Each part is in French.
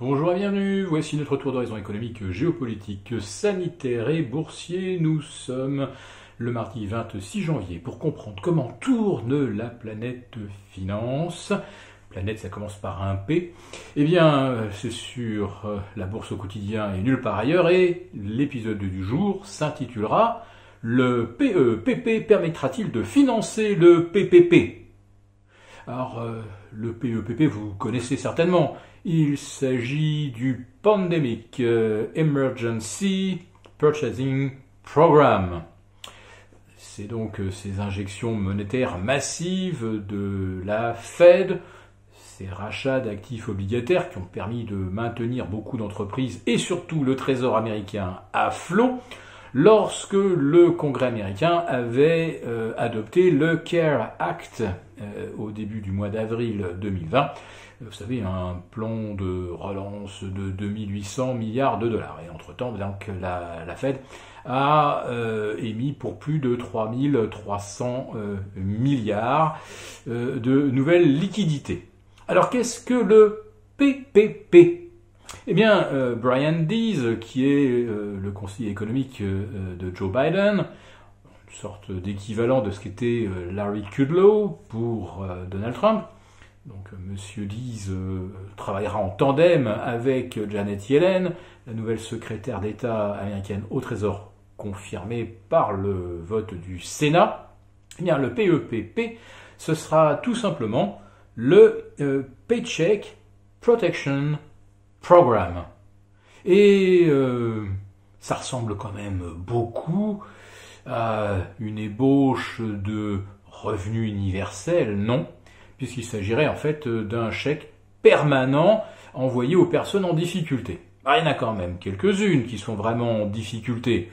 Bonjour et bienvenue, voici notre tour d'horizon économique, géopolitique, sanitaire et boursier. Nous sommes le mardi 26 janvier pour comprendre comment tourne la planète finance. Planète, ça commence par un P. Eh bien, c'est sur la bourse au quotidien et nulle part ailleurs. Et l'épisode du jour s'intitulera Le PEPP permettra-t-il de financer le PPP Alors, le PEPP, vous connaissez certainement. Il s'agit du Pandemic euh, Emergency Purchasing Program. C'est donc euh, ces injections monétaires massives de la Fed, ces rachats d'actifs obligataires qui ont permis de maintenir beaucoup d'entreprises et surtout le Trésor américain à flot lorsque le Congrès américain avait euh, adopté le CARE Act au début du mois d'avril 2020 vous savez, un plan de relance de 2800 milliards de dollars. Et entre-temps, donc, la, la Fed a euh, émis pour plus de 3300 euh, milliards euh, de nouvelles liquidités. Alors qu'est-ce que le PPP eh bien, Brian Dees, qui est le conseiller économique de Joe Biden, une sorte d'équivalent de ce qu'était Larry Kudlow pour Donald Trump, donc Monsieur Dees euh, travaillera en tandem avec Janet Yellen, la nouvelle secrétaire d'État américaine au Trésor, confirmée par le vote du Sénat. Eh bien, le PEPP, ce sera tout simplement le euh, Paycheck Protection Program. Et euh, ça ressemble quand même beaucoup à une ébauche de revenu universel, non puisqu'il s'agirait en fait d'un chèque permanent envoyé aux personnes en difficulté. Ah, il y en a quand même quelques-unes qui sont vraiment en difficulté,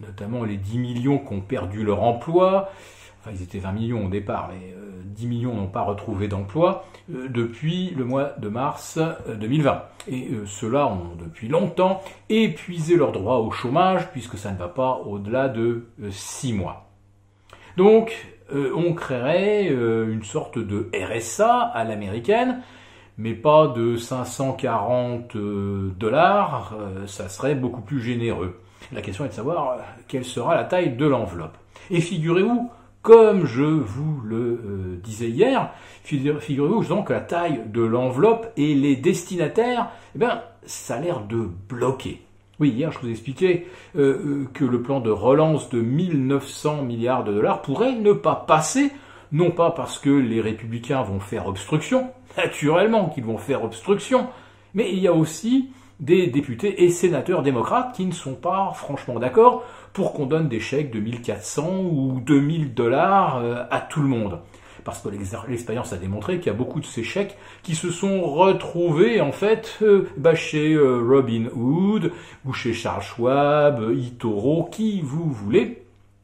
notamment les 10 millions qui ont perdu leur emploi, ils étaient 20 millions au départ, mais 10 euh, millions n'ont pas retrouvé d'emploi euh, depuis le mois de mars 2020. Et ceux-là ont depuis longtemps épuisé leurs droits au chômage, puisque ça ne va pas au-delà de 6 mois. Donc, euh, on créerait euh, une sorte de RSA à l'américaine, mais pas de 540 euh, dollars, ça serait beaucoup plus généreux. La question est de savoir quelle sera la taille de l'enveloppe. Et figurez-vous, comme je vous le disais hier, figurez-vous que la taille de l'enveloppe et les destinataires, eh bien, ça a l'air de bloquer. Oui, hier je vous expliquais euh, euh, que le plan de relance de 1900 milliards de dollars pourrait ne pas passer, non pas parce que les républicains vont faire obstruction, naturellement qu'ils vont faire obstruction, mais il y a aussi des députés et sénateurs démocrates qui ne sont pas franchement d'accord pour qu'on donne des chèques de 1400 ou 2000 dollars euh, à tout le monde parce que l'expérience a démontré qu'il y a beaucoup de ces chèques qui se sont retrouvés en fait euh, bah, chez euh, Robin Hood ou chez Charles Schwab, Itoro, qui vous voulez.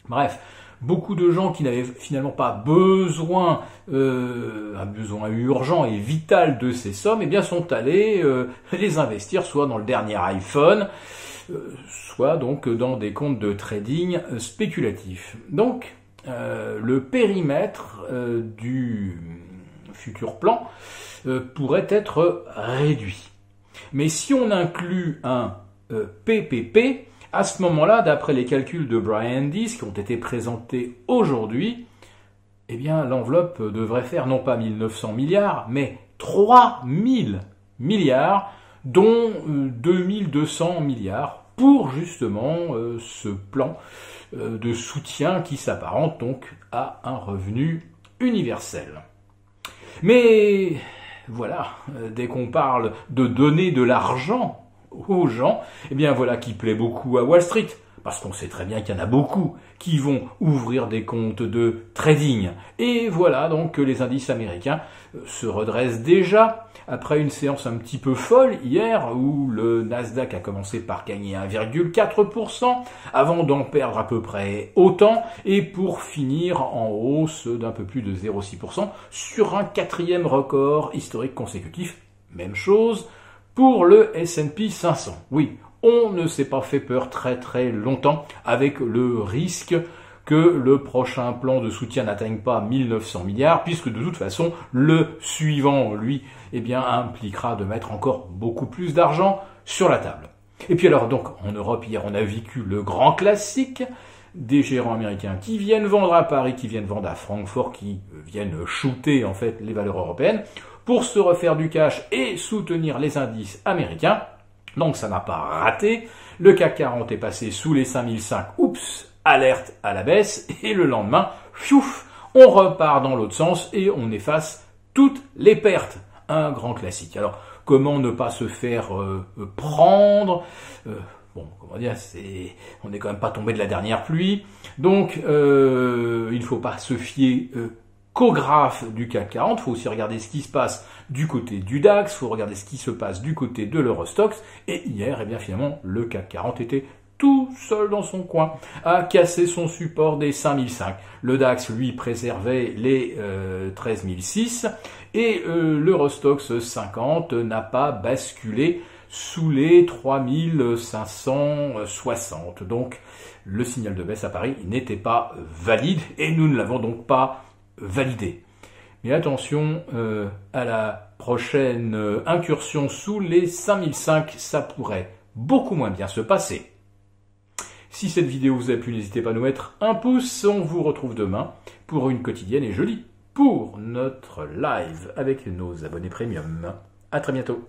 Bref, beaucoup de gens qui n'avaient finalement pas besoin, euh, un besoin urgent et vital de ces sommes, eh bien sont allés les investir soit dans le dernier iPhone, soit donc dans des comptes de trading spéculatifs. Donc euh, le périmètre euh, du futur plan euh, pourrait être réduit. Mais si on inclut un PPP, à ce moment-là, d'après les calculs de Brian Dees qui ont été présentés aujourd'hui, eh bien l'enveloppe devrait faire non pas 1900 milliards, mais 3000 milliards, dont 2200 milliards pour justement ce plan euh, de soutien qui s'apparente donc à un revenu universel. Mais voilà, euh, dès qu'on parle de donner de l'argent aux gens, eh bien voilà qui plaît beaucoup à Wall Street parce qu'on sait très bien qu'il y en a beaucoup qui vont ouvrir des comptes de trading. Et voilà donc que les indices américains euh, se redressent déjà après une séance un petit peu folle hier où le Nasdaq a commencé par gagner 1,4% avant d'en perdre à peu près autant et pour finir en hausse d'un peu plus de 0,6% sur un quatrième record historique consécutif. Même chose pour le S&P 500. Oui, on ne s'est pas fait peur très très longtemps avec le risque que le prochain plan de soutien n'atteigne pas 1900 milliards, puisque de toute façon, le suivant, lui, eh bien, impliquera de mettre encore beaucoup plus d'argent sur la table. Et puis alors donc, en Europe, hier, on a vécu le grand classique, des gérants américains qui viennent vendre à Paris, qui viennent vendre à Francfort, qui viennent shooter en fait les valeurs européennes pour se refaire du cash et soutenir les indices américains. Donc ça n'a pas raté. Le CAC 40 est passé sous les 5005. Oups, alerte à la baisse. Et le lendemain, fiouf, on repart dans l'autre sens et on efface toutes les pertes. Un grand classique. Alors, comment ne pas se faire euh, prendre euh, Bon, comment dire, c'est, on n'est quand même pas tombé de la dernière pluie. Donc, euh, il ne faut pas se fier qu'au graphe du CAC 40. Il faut aussi regarder ce qui se passe du côté du DAX. Il faut regarder ce qui se passe du côté de l'Eurostox. Et hier, eh bien, finalement, le CAC 40 était tout seul dans son coin, a cassé son support des 5005. Le DAX, lui, préservait les euh, 13006 et euh, l'Eurostox 50 n'a pas basculé sous les 3560. Donc le signal de baisse à Paris n'était pas valide et nous ne l'avons donc pas validé. Mais attention euh, à la prochaine euh, incursion sous les 5005, ça pourrait beaucoup moins bien se passer. Si cette vidéo vous a plu, n'hésitez pas à nous mettre un pouce. On vous retrouve demain pour une quotidienne et jeudi pour notre live avec nos abonnés premium. À très bientôt.